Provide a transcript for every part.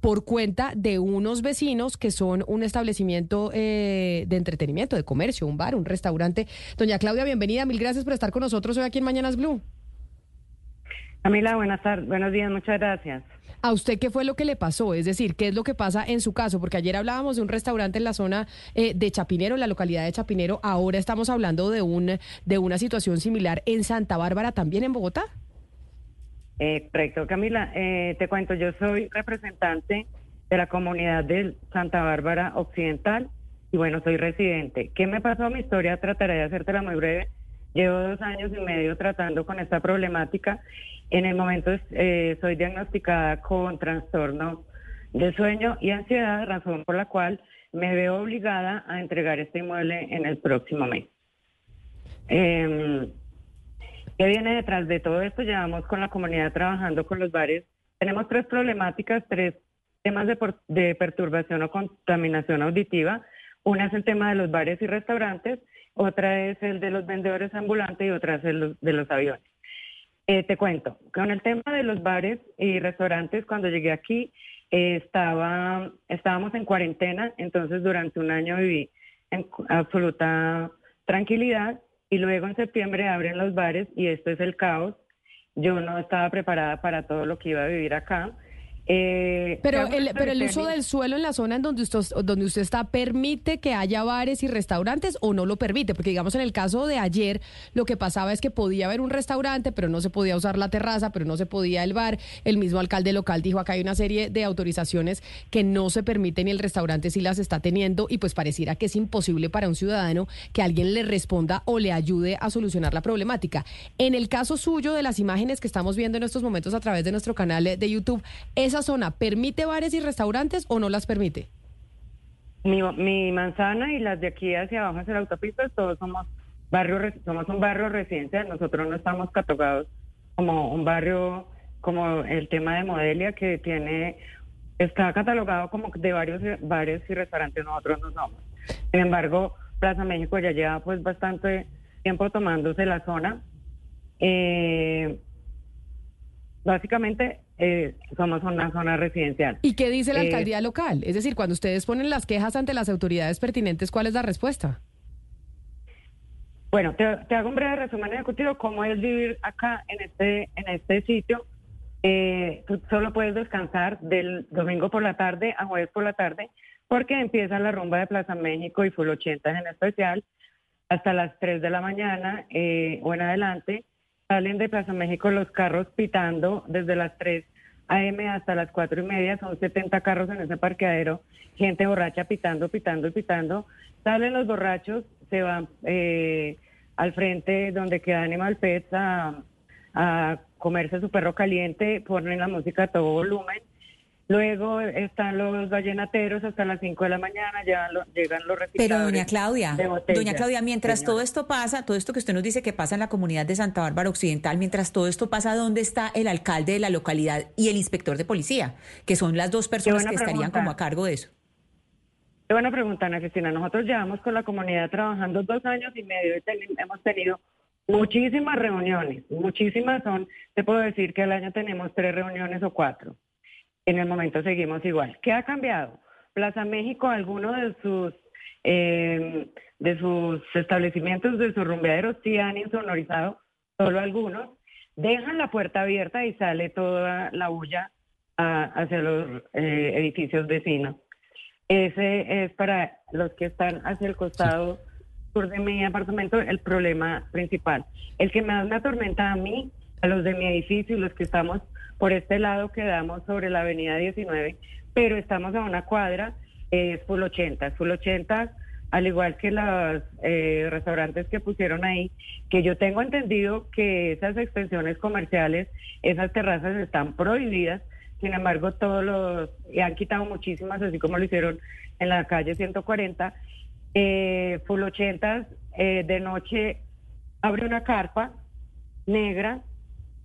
por cuenta de unos vecinos que son un establecimiento eh, de entretenimiento, de comercio, un bar, un restaurante. Doña Claudia, bienvenida. Mil gracias por estar con nosotros hoy aquí en Mañanas Blue. Camila, buenas tardes, buenos días, muchas gracias. ¿A usted qué fue lo que le pasó? Es decir, ¿qué es lo que pasa en su caso? Porque ayer hablábamos de un restaurante en la zona eh, de Chapinero, en la localidad de Chapinero. Ahora estamos hablando de, un, de una situación similar en Santa Bárbara, también en Bogotá. Eh, correcto, Camila. Te cuento, yo soy representante de la comunidad de Santa Bárbara Occidental y bueno, soy residente. ¿Qué me pasó? Mi historia trataré de hacértela muy breve. Llevo dos años y medio tratando con esta problemática. En el momento eh, soy diagnosticada con trastorno de sueño y ansiedad, razón por la cual me veo obligada a entregar este inmueble en el próximo mes. Eh, ¿Qué viene detrás de todo esto? Llevamos con la comunidad trabajando con los bares. Tenemos tres problemáticas, tres temas de, perturbación o contaminación auditiva. Una es el tema de los bares y restaurantes, otra es el de los vendedores ambulantes y otra es el de los aviones. Eh, te cuento, con el tema de los bares y restaurantes, cuando llegué aquí, eh, estábamos en cuarentena, entonces durante un año viví en absoluta tranquilidad y luego en septiembre abren los bares y esto es el caos. Yo no estaba preparada para todo lo que iba a vivir acá. Eh, pero el, pero el uso del suelo en la zona en donde usted, donde usted está permite que haya bares y restaurantes o no lo permite, porque digamos en el caso de ayer lo que pasaba es que podía haber un restaurante, pero no se podía usar la terraza, pero no se podía el bar. El mismo alcalde local dijo acá hay una serie de autorizaciones que no se permiten y el restaurante sí las está teniendo y pues pareciera que es imposible para un ciudadano que alguien le responda o le ayude a solucionar la problemática. En el caso suyo de las imágenes que estamos viendo en estos momentos a través de nuestro canal de YouTube, esa zona permite bares y restaurantes o no las permite? Mi, manzana y las de aquí hacia abajo hacia la autopista, todos somos barrio, somos un barrio residencial, nosotros no estamos catalogados como un barrio como el tema de Modelia que tiene está catalogado como de varios bares y restaurantes, nosotros no somos. Sin embargo, Plaza México ya lleva pues bastante tiempo tomándose la zona. Eh, básicamente eh, somos una zona residencial. ¿Y qué dice la eh, alcaldía local? Es decir, cuando ustedes ponen las quejas ante las autoridades pertinentes, ¿cuál es la respuesta? Bueno, te, hago un breve resumen ejecutivo cómo es vivir acá en este en este sitio. Eh, tú solo puedes descansar del domingo por la tarde a jueves por la tarde porque empieza la rumba de Plaza México y Full 80 en especial hasta las 3 de la mañana eh, o en adelante Salen de Plaza México los carros pitando desde las 3 a.m. hasta las 4 y media. Son 70 carros en ese parqueadero. Gente borracha pitando, pitando, pitando. Salen los borrachos, se van eh, al frente donde queda Animal Pets a, a comerse su perro caliente, ponen la música a todo volumen Luego están los vallenateros hasta las 5 de la mañana, llegan, llegan los Pero doña Claudia, doña Claudia, mientras todo esto pasa, todo esto que usted nos dice que pasa en la comunidad de Santa Bárbara Occidental, mientras todo esto pasa, ¿dónde está el alcalde de la localidad y el inspector de policía? Que son las dos personas que estarían como a cargo de eso. Qué buena pregunta, Ana Cristina. Nosotros llevamos con la comunidad trabajando dos años y medio y hemos tenido muchísimas reuniones, muchísimas son, te puedo decir que al año tenemos tres reuniones o cuatro en el momento seguimos igual. ¿Qué ha cambiado? Plaza México, algunos de sus eh, de sus establecimientos, de sus rumbeaderos, sí han insonorizado, solo algunos, dejan la puerta abierta y sale toda la bulla hacia los eh, edificios vecinos. Ese es para los que están hacia el costado sur de mi apartamento el problema principal. El que más me atormenta a mí, a los de mi edificio y los que estamos por este lado quedamos sobre la avenida 19, pero estamos a una cuadra, es full 80. Full 80 al igual que los eh, restaurantes que pusieron ahí, que yo tengo entendido que esas extensiones comerciales, esas terrazas están prohibidas, sin embargo todos los, y han quitado muchísimas, así como lo hicieron en la calle 140, eh, Full 80 eh, de noche abre una carpa negra,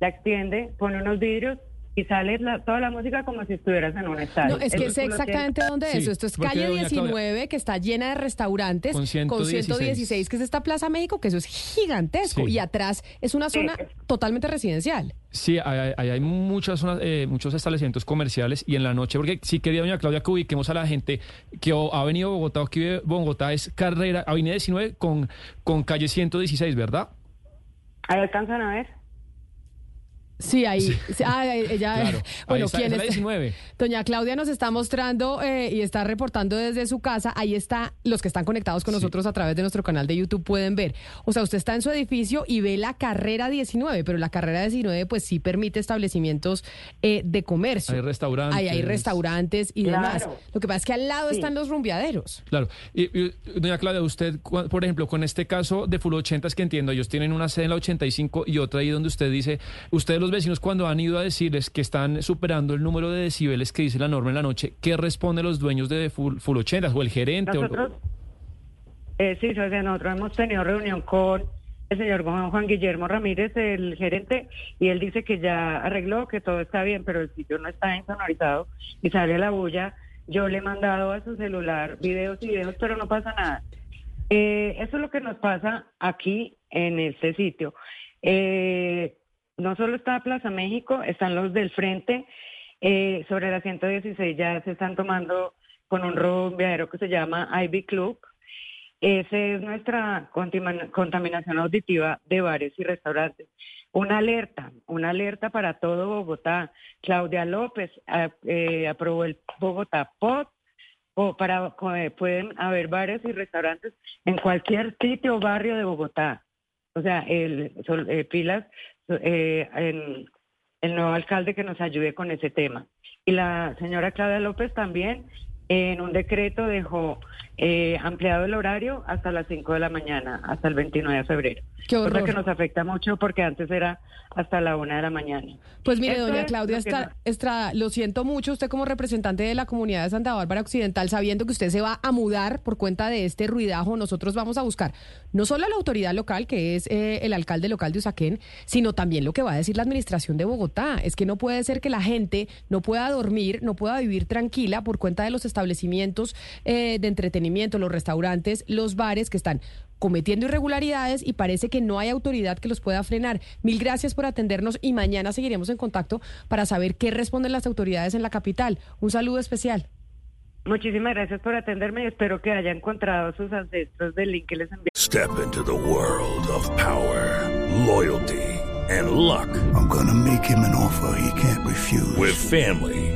la extiende, pone unos vidrios y sale toda la música como si estuvieras en un estadio. No, es que sé exactamente dónde es. Esto es calle 19, que está llena de restaurantes, con 116. que es esta Plaza México, que eso es gigantesco. Y atrás es una zona totalmente residencial. Sí, hay, hay muchas zonas, eh, muchos establecimientos comerciales y en la noche, porque sí quería doña Claudia que ubiquemos a la gente que ha venido a Bogotá o que vive Bogotá, es carrera, avenida 19 con, con calle 116, ¿verdad? Ahí alcanzan a ver. Sí, ahí. Ah, ella, bueno, ¿quién es? 19. Doña Claudia nos está mostrando eh, y está reportando desde su casa. Ahí está, los que están conectados con nosotros a través de nuestro canal de YouTube pueden ver. O sea, usted está en su edificio y ve la carrera 19, pero la carrera 19 pues sí permite establecimientos eh, de comercio. Hay restaurantes. Hay, hay restaurantes y demás. Lo que pasa es que al lado están los rumbeaderos. Claro. Y, doña Claudia, usted, por ejemplo, con este caso de Full 80 es que entiendo, ellos tienen una sede en la 85 y otra ahí donde usted dice, ustedes los vecinos cuando han ido a decirles que están superando el número de decibeles que dice la norma en la noche, ¿qué responden los dueños de Full, 80 o el gerente? Nosotros, eh, sí, nosotros hemos tenido reunión con el señor Juan Guillermo Ramírez, el gerente, y él dice que ya arregló, que todo está bien, pero el sitio no está insonorizado y sale la bulla. Yo le he mandado a su celular videos y videos, pero no pasa nada. Eh, eso es lo que nos pasa aquí en este sitio. Eh, no solo está Plaza México, están los del frente. Eh, sobre la 116 ya se están tomando con un rumbeadero que se llama Ivy Club. Esa es nuestra contaminación auditiva de bares y restaurantes. Una alerta, una alerta para todo Bogotá. Claudia López eh, eh, aprobó el Bogotá POT o para pueden haber bares y restaurantes en cualquier sitio o barrio de Bogotá. O sea, el, pilas eh, el nuevo alcalde que nos ayude con ese tema. Y la señora Claudia López también en un decreto dejó eh, ampliado el horario hasta las 5 de la mañana, hasta el 29 de febrero. Qué Cosa que nos afecta mucho porque antes era hasta la 1 de la mañana. Pues mire, doña Claudia Estrada, lo siento mucho, usted como representante de la comunidad de Santa Bárbara Occidental, sabiendo que usted se va a mudar por cuenta de este ruidajo, nosotros vamos a buscar no solo a la autoridad local, que es eh, el alcalde local de Usaquén, sino también lo que va a decir la administración de Bogotá. Es que no puede ser que la gente no pueda dormir, no pueda vivir tranquila por cuenta de los establecimientos eh, de entretenimiento, los restaurantes, los bares que están cometiendo irregularidades y parece que no hay autoridad que los pueda frenar. Mil gracias por atendernos y mañana seguiremos en contacto para saber qué responden las autoridades en la capital. Un saludo especial. Muchísimas gracias por atenderme y espero que haya encontrado sus ancestros del link que les envié. Step into the world of power, loyalty and luck. I'm gonna make him an offer he can't refuse. With family,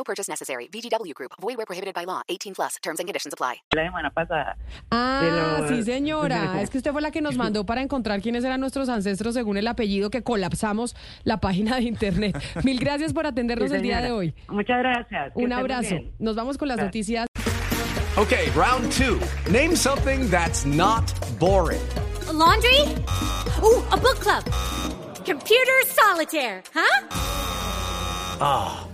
No purchase necessary. VGW Group. Void where prohibited by law. 18 plus. Terms and conditions apply. La semana pasada. Ah, sí, señora. es que usted fue la que nos mandó para encontrar quiénes eran nuestros ancestros según el apellido que colapsamos la página de internet. Mil gracias por atendernos el día de hoy. Muchas gracias. Un abrazo. Nos vamos con las noticias. Okay, round two. Name something that's not boring laundry? Ooh, a book club. Computer solitaire, huh? Ah, oh,